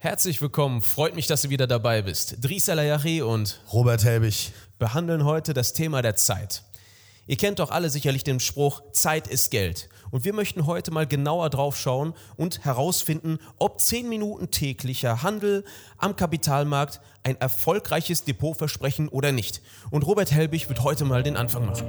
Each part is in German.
Herzlich willkommen, freut mich, dass du wieder dabei bist. Dries Alayachi und Robert Helbig behandeln heute das Thema der Zeit. Ihr kennt doch alle sicherlich den Spruch, Zeit ist Geld. Und wir möchten heute mal genauer drauf schauen und herausfinden, ob 10 Minuten täglicher Handel am Kapitalmarkt ein erfolgreiches Depot versprechen oder nicht. Und Robert Helbig wird heute mal den Anfang machen.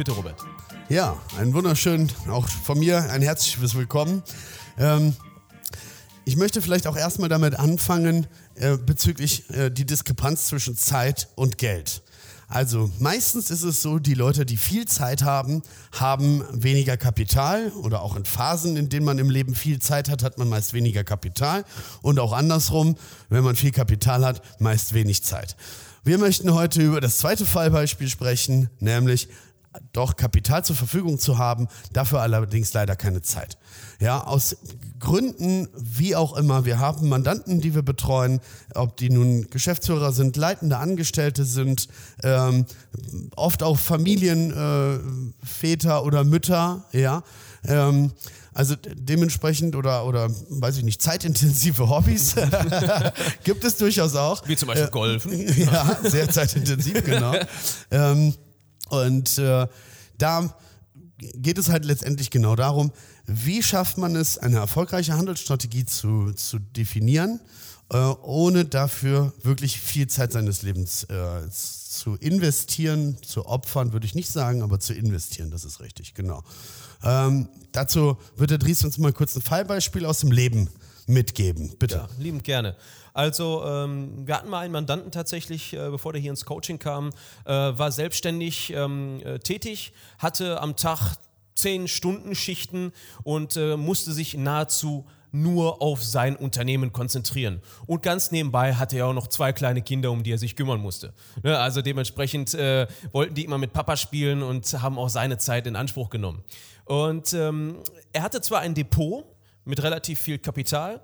Bitte, Robert. Ja, einen wunderschönen, auch von mir ein herzliches Willkommen. Ähm, ich möchte vielleicht auch erstmal damit anfangen, äh, bezüglich äh, die Diskrepanz zwischen Zeit und Geld. Also meistens ist es so, die Leute, die viel Zeit haben, haben weniger Kapital oder auch in Phasen, in denen man im Leben viel Zeit hat, hat man meist weniger Kapital und auch andersrum, wenn man viel Kapital hat, meist wenig Zeit. Wir möchten heute über das zweite Fallbeispiel sprechen, nämlich doch Kapital zur Verfügung zu haben, dafür allerdings leider keine Zeit. Ja, aus Gründen, wie auch immer, wir haben Mandanten, die wir betreuen, ob die nun Geschäftsführer sind, leitende Angestellte sind, ähm, oft auch Familienväter äh, oder Mütter, ja. Ähm, also dementsprechend oder, oder weiß ich nicht, zeitintensive Hobbys gibt es durchaus auch. Wie zum Beispiel äh, Golfen. ja, sehr zeitintensiv, genau. ähm, und äh, da geht es halt letztendlich genau darum, wie schafft man es, eine erfolgreiche Handelsstrategie zu, zu definieren, äh, ohne dafür wirklich viel Zeit seines Lebens äh, zu investieren, zu opfern, würde ich nicht sagen, aber zu investieren, das ist richtig, genau. Ähm, dazu wird der Dries uns mal kurz ein Fallbeispiel aus dem Leben mitgeben, bitte. Ja, liebend gerne. Also ähm, wir hatten mal einen Mandanten tatsächlich, äh, bevor der hier ins Coaching kam, äh, war selbstständig ähm, äh, tätig, hatte am Tag zehn Stunden Schichten und äh, musste sich nahezu nur auf sein Unternehmen konzentrieren. Und ganz nebenbei hatte er auch noch zwei kleine Kinder, um die er sich kümmern musste. Ne, also dementsprechend äh, wollten die immer mit Papa spielen und haben auch seine Zeit in Anspruch genommen. Und ähm, er hatte zwar ein Depot mit relativ viel Kapital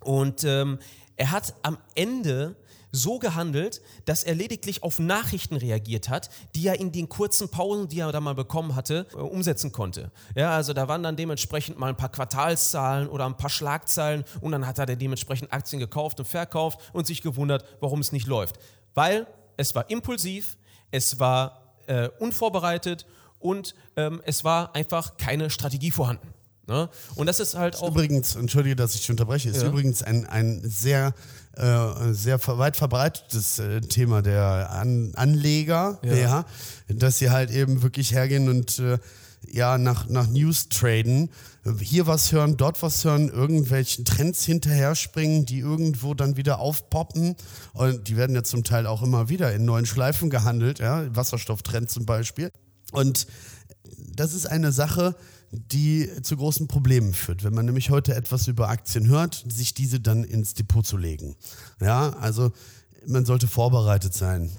und ähm, er hat am Ende so gehandelt, dass er lediglich auf Nachrichten reagiert hat, die er in den kurzen Pausen, die er da mal bekommen hatte, äh, umsetzen konnte. Ja, also da waren dann dementsprechend mal ein paar Quartalszahlen oder ein paar Schlagzeilen und dann hat er dementsprechend Aktien gekauft und verkauft und sich gewundert, warum es nicht läuft. Weil es war impulsiv, es war äh, unvorbereitet und ähm, es war einfach keine Strategie vorhanden. Ne? Und das ist halt auch. Übrigens, entschuldige, dass ich unterbreche, ist ja. übrigens ein, ein sehr, äh, sehr weit verbreitetes äh, Thema der An Anleger, ja. ja. dass sie halt eben wirklich hergehen und äh, ja, nach, nach News traden, hier was hören, dort was hören, irgendwelchen Trends hinterher springen, die irgendwo dann wieder aufpoppen. Und die werden ja zum Teil auch immer wieder in neuen Schleifen gehandelt, ja, Wasserstofftrend zum Beispiel. Und das ist eine Sache, die zu großen Problemen führt. Wenn man nämlich heute etwas über Aktien hört, sich diese dann ins Depot zu legen. Ja, also man sollte vorbereitet sein.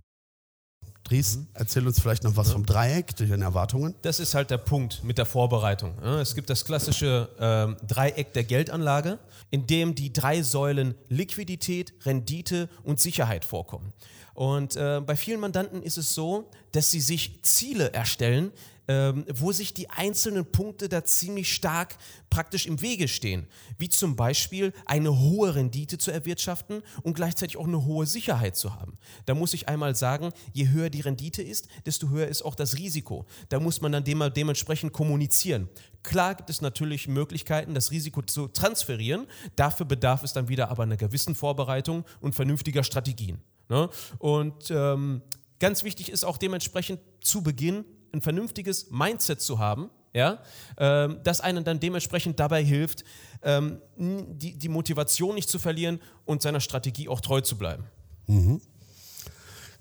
Dries, mhm. erzähl uns vielleicht noch was ja. vom Dreieck, den Erwartungen. Das ist halt der Punkt mit der Vorbereitung. Es gibt das klassische ähm, Dreieck der Geldanlage, in dem die drei Säulen Liquidität, Rendite und Sicherheit vorkommen. Und äh, bei vielen Mandanten ist es so, dass sie sich Ziele erstellen, ähm, wo sich die einzelnen Punkte da ziemlich stark praktisch im Wege stehen. Wie zum Beispiel eine hohe Rendite zu erwirtschaften und gleichzeitig auch eine hohe Sicherheit zu haben. Da muss ich einmal sagen, je höher die Rendite ist, desto höher ist auch das Risiko. Da muss man dann dementsprechend kommunizieren. Klar gibt es natürlich Möglichkeiten, das Risiko zu transferieren. Dafür bedarf es dann wieder aber einer gewissen Vorbereitung und vernünftiger Strategien. Ne? Und ähm, ganz wichtig ist auch dementsprechend zu Beginn ein vernünftiges Mindset zu haben, ja, ähm, das einen dann dementsprechend dabei hilft, ähm, die, die Motivation nicht zu verlieren und seiner Strategie auch treu zu bleiben. Mhm.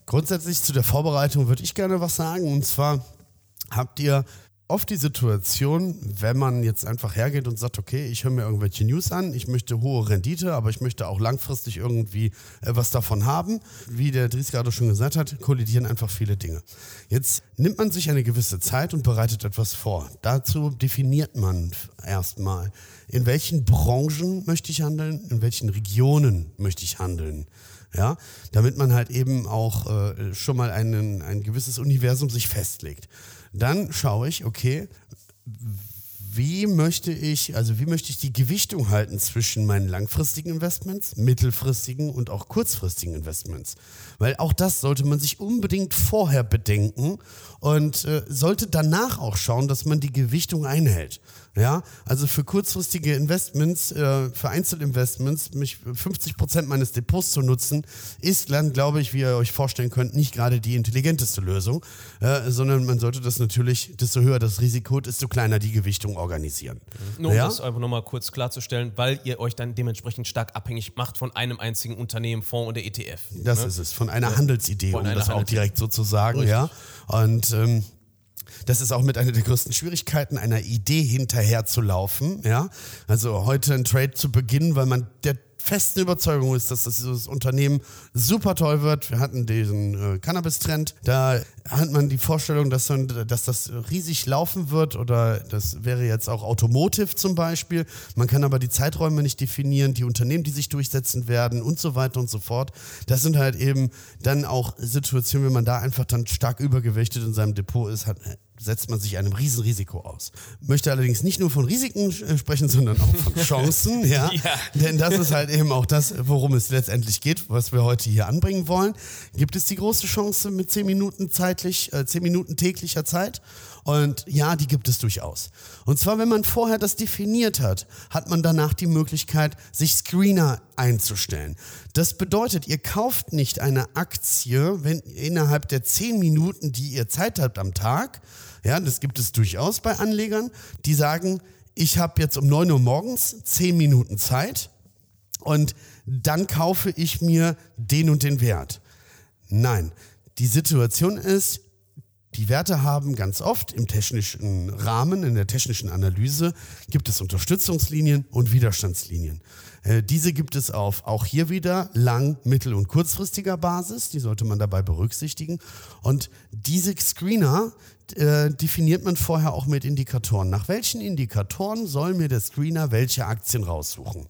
Grundsätzlich zu der Vorbereitung würde ich gerne was sagen. Und zwar habt ihr oft die Situation, wenn man jetzt einfach hergeht und sagt, okay, ich höre mir irgendwelche News an, ich möchte hohe Rendite, aber ich möchte auch langfristig irgendwie äh, was davon haben. Wie der Dries gerade schon gesagt hat, kollidieren einfach viele Dinge. Jetzt nimmt man sich eine gewisse Zeit und bereitet etwas vor. Dazu definiert man erstmal, in welchen Branchen möchte ich handeln, in welchen Regionen möchte ich handeln ja, damit man halt eben auch äh, schon mal einen, ein gewisses Universum sich festlegt. Dann schaue ich, okay, wie möchte ich, also wie möchte ich die Gewichtung halten zwischen meinen langfristigen Investments, mittelfristigen und auch kurzfristigen Investments? Weil auch das sollte man sich unbedingt vorher bedenken und äh, sollte danach auch schauen, dass man die Gewichtung einhält. Ja, also für kurzfristige Investments, äh, für Einzelinvestments, mich 50 Prozent meines Depots zu nutzen, ist dann, glaube ich, wie ihr euch vorstellen könnt, nicht gerade die intelligenteste Lösung, äh, sondern man sollte das natürlich, desto höher das Risiko, desto kleiner die Gewichtung organisieren. Nur um ja? das einfach nochmal kurz klarzustellen, weil ihr euch dann dementsprechend stark abhängig macht von einem einzigen Unternehmen, Fonds oder ETF. Das ne? ist es, von einer ja. Handelsidee, von um das auch direkt so zu sagen. Richtig. Ja. Und ähm, das ist auch mit einer der größten Schwierigkeiten, einer Idee hinterher zu laufen. Ja? Also heute ein Trade zu beginnen, weil man der festen Überzeugung ist, dass das Unternehmen super toll wird. Wir hatten diesen äh, Cannabis-Trend. Da hat man die Vorstellung, dass, man, dass das riesig laufen wird oder das wäre jetzt auch Automotive zum Beispiel. Man kann aber die Zeiträume nicht definieren, die Unternehmen, die sich durchsetzen werden und so weiter und so fort. Das sind halt eben dann auch Situationen, wenn man da einfach dann stark übergewichtet in seinem Depot ist, hat, setzt man sich einem Riesenrisiko aus. Möchte allerdings nicht nur von Risiken äh, sprechen, sondern auch von Chancen, ja? ja. Denn das ist halt eben auch das, worum es letztendlich geht, was wir heute hier anbringen wollen. Gibt es die große Chance mit zehn Minuten zeitlich, äh, zehn Minuten täglicher Zeit? Und ja, die gibt es durchaus. Und zwar, wenn man vorher das definiert hat, hat man danach die Möglichkeit, sich Screener einzustellen. Das bedeutet, ihr kauft nicht eine Aktie, wenn innerhalb der zehn Minuten, die ihr Zeit habt am Tag, ja, das gibt es durchaus bei Anlegern, die sagen, ich habe jetzt um 9 Uhr morgens 10 Minuten Zeit und dann kaufe ich mir den und den Wert. Nein, die Situation ist, die Werte haben ganz oft im technischen Rahmen, in der technischen Analyse, gibt es Unterstützungslinien und Widerstandslinien. Äh, diese gibt es auf auch hier wieder lang-, mittel- und kurzfristiger Basis. Die sollte man dabei berücksichtigen. Und diese Screener äh, definiert man vorher auch mit Indikatoren. Nach welchen Indikatoren soll mir der Screener welche Aktien raussuchen?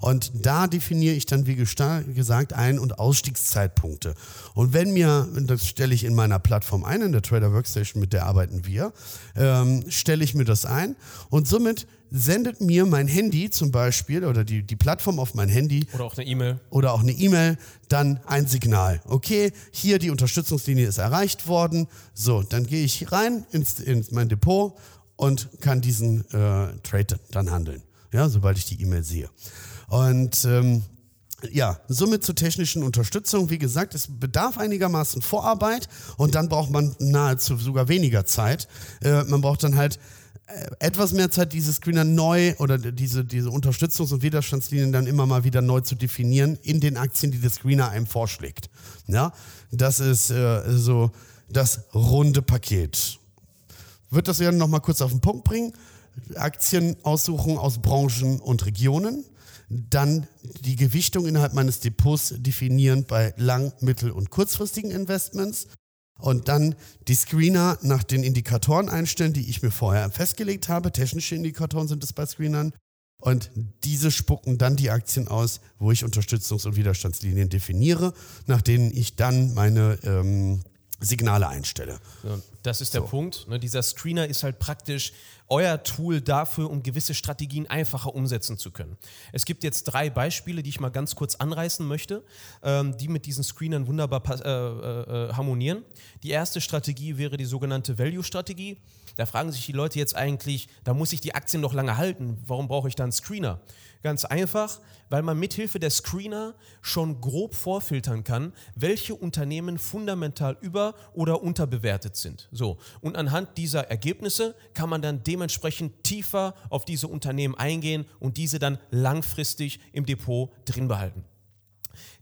Und da definiere ich dann, wie gesagt, Ein- und Ausstiegszeitpunkte. Und wenn mir, das stelle ich in meiner Plattform ein, in der Trader Workstation, mit der arbeiten wir, ähm, stelle ich mir das ein und somit sendet mir mein Handy zum Beispiel oder die, die Plattform auf mein Handy oder auch eine E-Mail oder auch eine E-Mail dann ein Signal. Okay, hier die Unterstützungslinie ist erreicht worden. So, dann gehe ich rein ins, in mein Depot und kann diesen äh, Trade dann handeln. Ja, sobald ich die E-Mail sehe. Und ähm, ja, somit zur technischen Unterstützung. Wie gesagt, es bedarf einigermaßen Vorarbeit und dann braucht man nahezu sogar weniger Zeit. Äh, man braucht dann halt etwas mehr Zeit, diese Screener neu oder diese, diese Unterstützungs- und Widerstandslinien dann immer mal wieder neu zu definieren in den Aktien, die der Screener einem vorschlägt. Ja, das ist äh, so das runde Paket. Wird das ja nochmal kurz auf den Punkt bringen. Aktien aussuchen aus Branchen und Regionen. Dann die Gewichtung innerhalb meines Depots definieren bei lang-, mittel- und kurzfristigen Investments und dann die Screener nach den Indikatoren einstellen, die ich mir vorher festgelegt habe. Technische Indikatoren sind es bei Screenern. Und diese spucken dann die Aktien aus, wo ich Unterstützungs- und Widerstandslinien definiere, nach denen ich dann meine ähm, Signale einstelle. Ja, das ist der so. Punkt. Ne? Dieser Screener ist halt praktisch euer Tool dafür, um gewisse Strategien einfacher umsetzen zu können. Es gibt jetzt drei Beispiele, die ich mal ganz kurz anreißen möchte, ähm, die mit diesen Screenern wunderbar äh, äh, äh, harmonieren. Die erste Strategie wäre die sogenannte Value-Strategie. Da fragen sich die Leute jetzt eigentlich, da muss ich die Aktien noch lange halten, warum brauche ich dann Screener? Ganz einfach, weil man mithilfe der Screener schon grob vorfiltern kann, welche Unternehmen fundamental über- oder unterbewertet sind. So. Und anhand dieser Ergebnisse kann man dann dementsprechend tiefer auf diese Unternehmen eingehen und diese dann langfristig im Depot drin behalten.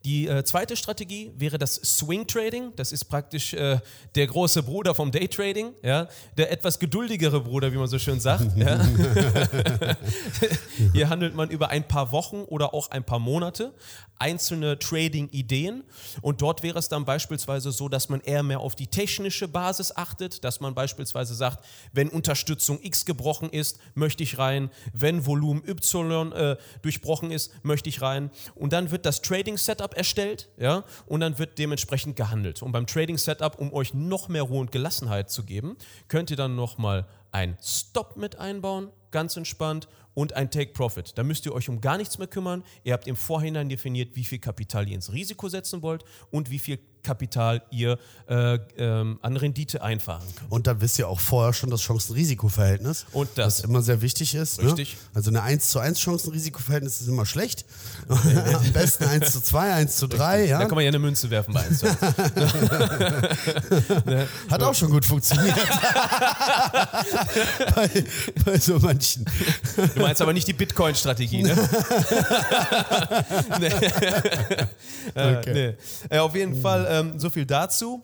Die äh, zweite Strategie wäre das Swing Trading. Das ist praktisch äh, der große Bruder vom Day Trading, ja? der etwas geduldigere Bruder, wie man so schön sagt. ja? Hier handelt man über ein paar Wochen oder auch ein paar Monate einzelne Trading-Ideen und dort wäre es dann beispielsweise so, dass man eher mehr auf die technische Basis achtet, dass man beispielsweise sagt, wenn Unterstützung X gebrochen ist, möchte ich rein, wenn Volumen Y äh, durchbrochen ist, möchte ich rein und dann wird das Trading-Setup erstellt ja, und dann wird dementsprechend gehandelt. Und beim Trading-Setup, um euch noch mehr Ruhe und Gelassenheit zu geben, könnt ihr dann nochmal ein Stop mit einbauen, ganz entspannt und ein Take Profit. Da müsst ihr euch um gar nichts mehr kümmern. Ihr habt im Vorhinein definiert, wie viel Kapital ihr ins Risiko setzen wollt und wie viel Kapital ihr äh, ähm, an Rendite einfahren könnt. Und da wisst ihr auch vorher schon das Chancen-Risiko-Verhältnis. Und das. Was immer sehr wichtig ist. ne? Richtig. Also eine 1 zu 1 Chancen-Risiko-Verhältnis ist immer schlecht. Am besten 1 zu 2, 1 zu 3. Ja? Da kann man ja eine Münze werfen bei 1. Hat auch schon gut funktioniert. bei, bei so manchen. Du meinst aber nicht die Bitcoin-Strategie, ne? nee. Äh, Okay. nee. Äh, auf jeden Fall ähm, so viel dazu.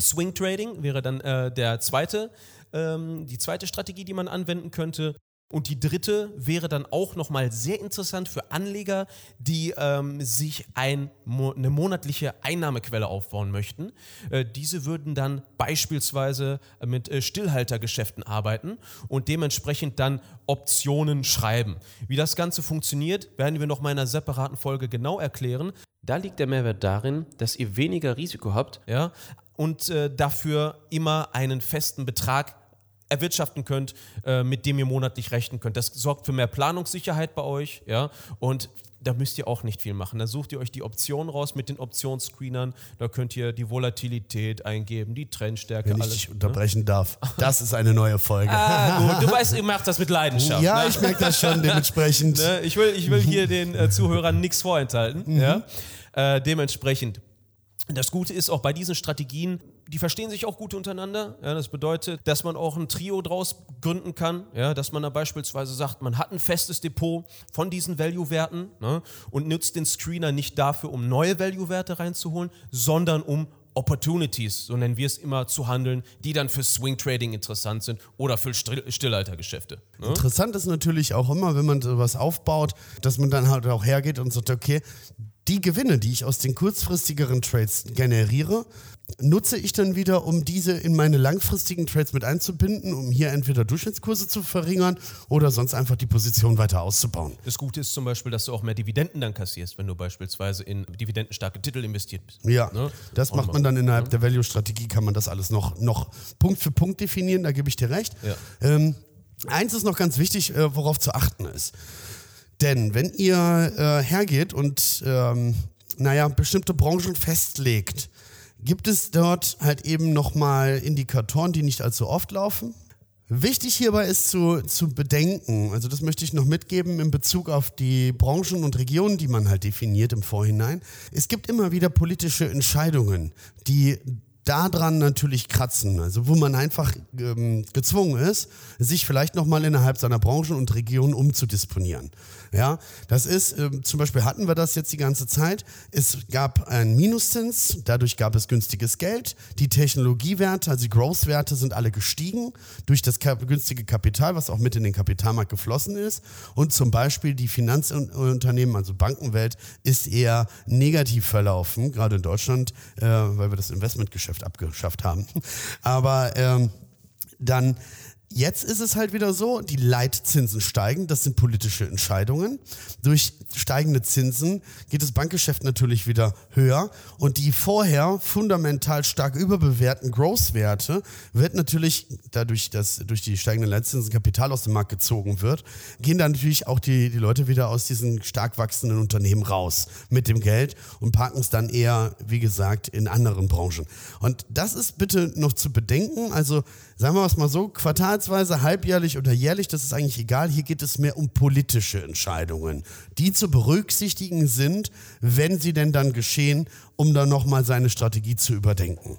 Swing Trading wäre dann äh, der zweite, ähm, die zweite Strategie, die man anwenden könnte. Und die dritte wäre dann auch nochmal sehr interessant für Anleger, die ähm, sich ein, mo eine monatliche Einnahmequelle aufbauen möchten. Äh, diese würden dann beispielsweise mit äh, Stillhaltergeschäften arbeiten und dementsprechend dann Optionen schreiben. Wie das Ganze funktioniert, werden wir noch mal in einer separaten Folge genau erklären. Da liegt der Mehrwert darin, dass ihr weniger Risiko habt ja, und äh, dafür immer einen festen Betrag erwirtschaften könnt, äh, mit dem ihr monatlich rechnen könnt. Das sorgt für mehr Planungssicherheit bei euch, ja, und da müsst ihr auch nicht viel machen. Da sucht ihr euch die Optionen raus mit den Optionsscreenern. Da könnt ihr die Volatilität eingeben, die Trendstärke, Wenn ich alles. dich unterbrechen darf. Das ist eine neue Folge. Ah, gut, du weißt, ihr macht das mit Leidenschaft. ja, ne? ich merke das schon dementsprechend. Ne? Ich, will, ich will hier den äh, Zuhörern nichts vorenthalten. Ja? Äh, dementsprechend. Das Gute ist auch bei diesen Strategien, die verstehen sich auch gut untereinander. Ja, das bedeutet, dass man auch ein Trio draus gründen kann. Ja, dass man da beispielsweise sagt, man hat ein festes Depot von diesen Value-Werten ne, und nutzt den Screener nicht dafür, um neue Value-Werte reinzuholen, sondern um Opportunities, so nennen wir es immer, zu handeln, die dann für Swing Trading interessant sind oder für Still Stillhaltergeschäfte. Ne? Interessant ist natürlich auch immer, wenn man sowas aufbaut, dass man dann halt auch hergeht und sagt, okay, die Gewinne, die ich aus den kurzfristigeren Trades generiere, nutze ich dann wieder, um diese in meine langfristigen Trades mit einzubinden, um hier entweder Durchschnittskurse zu verringern oder sonst einfach die Position weiter auszubauen. Das Gute ist zum Beispiel, dass du auch mehr Dividenden dann kassierst, wenn du beispielsweise in dividendenstarke Titel investiert bist. Ja, Ne? das macht man dann innerhalb der Value-Strategie, kann man das alles noch, noch Punkt für Punkt definieren, da gebe ich dir recht. Ja. Ähm, eins ist noch ganz wichtig, äh, worauf zu achten ist. Denn wenn ihr äh, hergeht und, ähm, naja, bestimmte Branchen festlegt, gibt es dort halt eben nochmal Indikatoren, die nicht allzu oft laufen. Wichtig hierbei ist zu, zu bedenken, also das möchte ich noch mitgeben in Bezug auf die Branchen und Regionen, die man halt definiert im Vorhinein. Es gibt immer wieder politische Entscheidungen, die daran natürlich kratzen, also wo man einfach ähm, gezwungen ist, sich vielleicht nochmal innerhalb seiner Branchen und Regionen umzudisponieren. Ja, das ist, ähm, zum Beispiel hatten wir das jetzt die ganze Zeit. Es gab einen Minuszins, dadurch gab es günstiges Geld. Die Technologiewerte, also die Growth-Werte sind alle gestiegen durch das kap günstige Kapital, was auch mit in den Kapitalmarkt geflossen ist. Und zum Beispiel die Finanzunternehmen, also Bankenwelt, ist eher negativ verlaufen, gerade in Deutschland, äh, weil wir das Investmentgeschäft abgeschafft haben. Aber ähm, dann Jetzt ist es halt wieder so, die Leitzinsen steigen, das sind politische Entscheidungen. Durch steigende Zinsen geht das Bankgeschäft natürlich wieder höher und die vorher fundamental stark überbewerteten Growth-Werte wird natürlich dadurch, dass durch die steigenden Leitzinsen Kapital aus dem Markt gezogen wird, gehen dann natürlich auch die, die Leute wieder aus diesen stark wachsenden Unternehmen raus mit dem Geld und parken es dann eher, wie gesagt, in anderen Branchen. Und das ist bitte noch zu bedenken. Also sagen wir es mal so, quartalsweise, halbjährlich oder jährlich, das ist eigentlich egal. Hier geht es mehr um politische Entscheidungen, die zu berücksichtigen sind, wenn sie denn dann geschehen, um dann nochmal seine Strategie zu überdenken.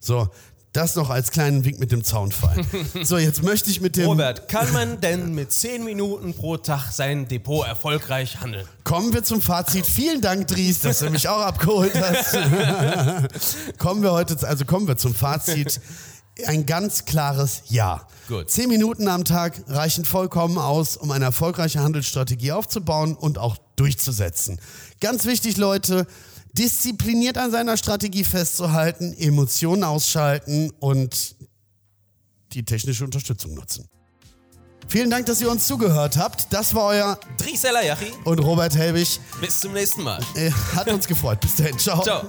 So, Das noch als kleinen Wink mit dem Zaunfall. so, jetzt möchte ich mit dem. Robert, kann man denn mit 10 Minuten pro Tag sein Depot erfolgreich handeln? Kommen wir zum Fazit. Vielen Dank, Dries, dass du mich auch abgeholt hast. kommen wir heute, also kommen wir zum Fazit. Ein ganz klares Ja. Gut. Zehn Minuten am Tag reichen vollkommen aus, um eine erfolgreiche Handelsstrategie aufzubauen und auch durchzusetzen. Ganz wichtig, Leute, diszipliniert an seiner Strategie festzuhalten, Emotionen ausschalten und die technische Unterstützung nutzen. Vielen Dank, dass ihr uns zugehört habt. Das war euer Dries Elayachi, und Robert Helbig. bis zum nächsten Mal. Äh, Hat uns gefreut. Bis dahin. Ciao. Ciao.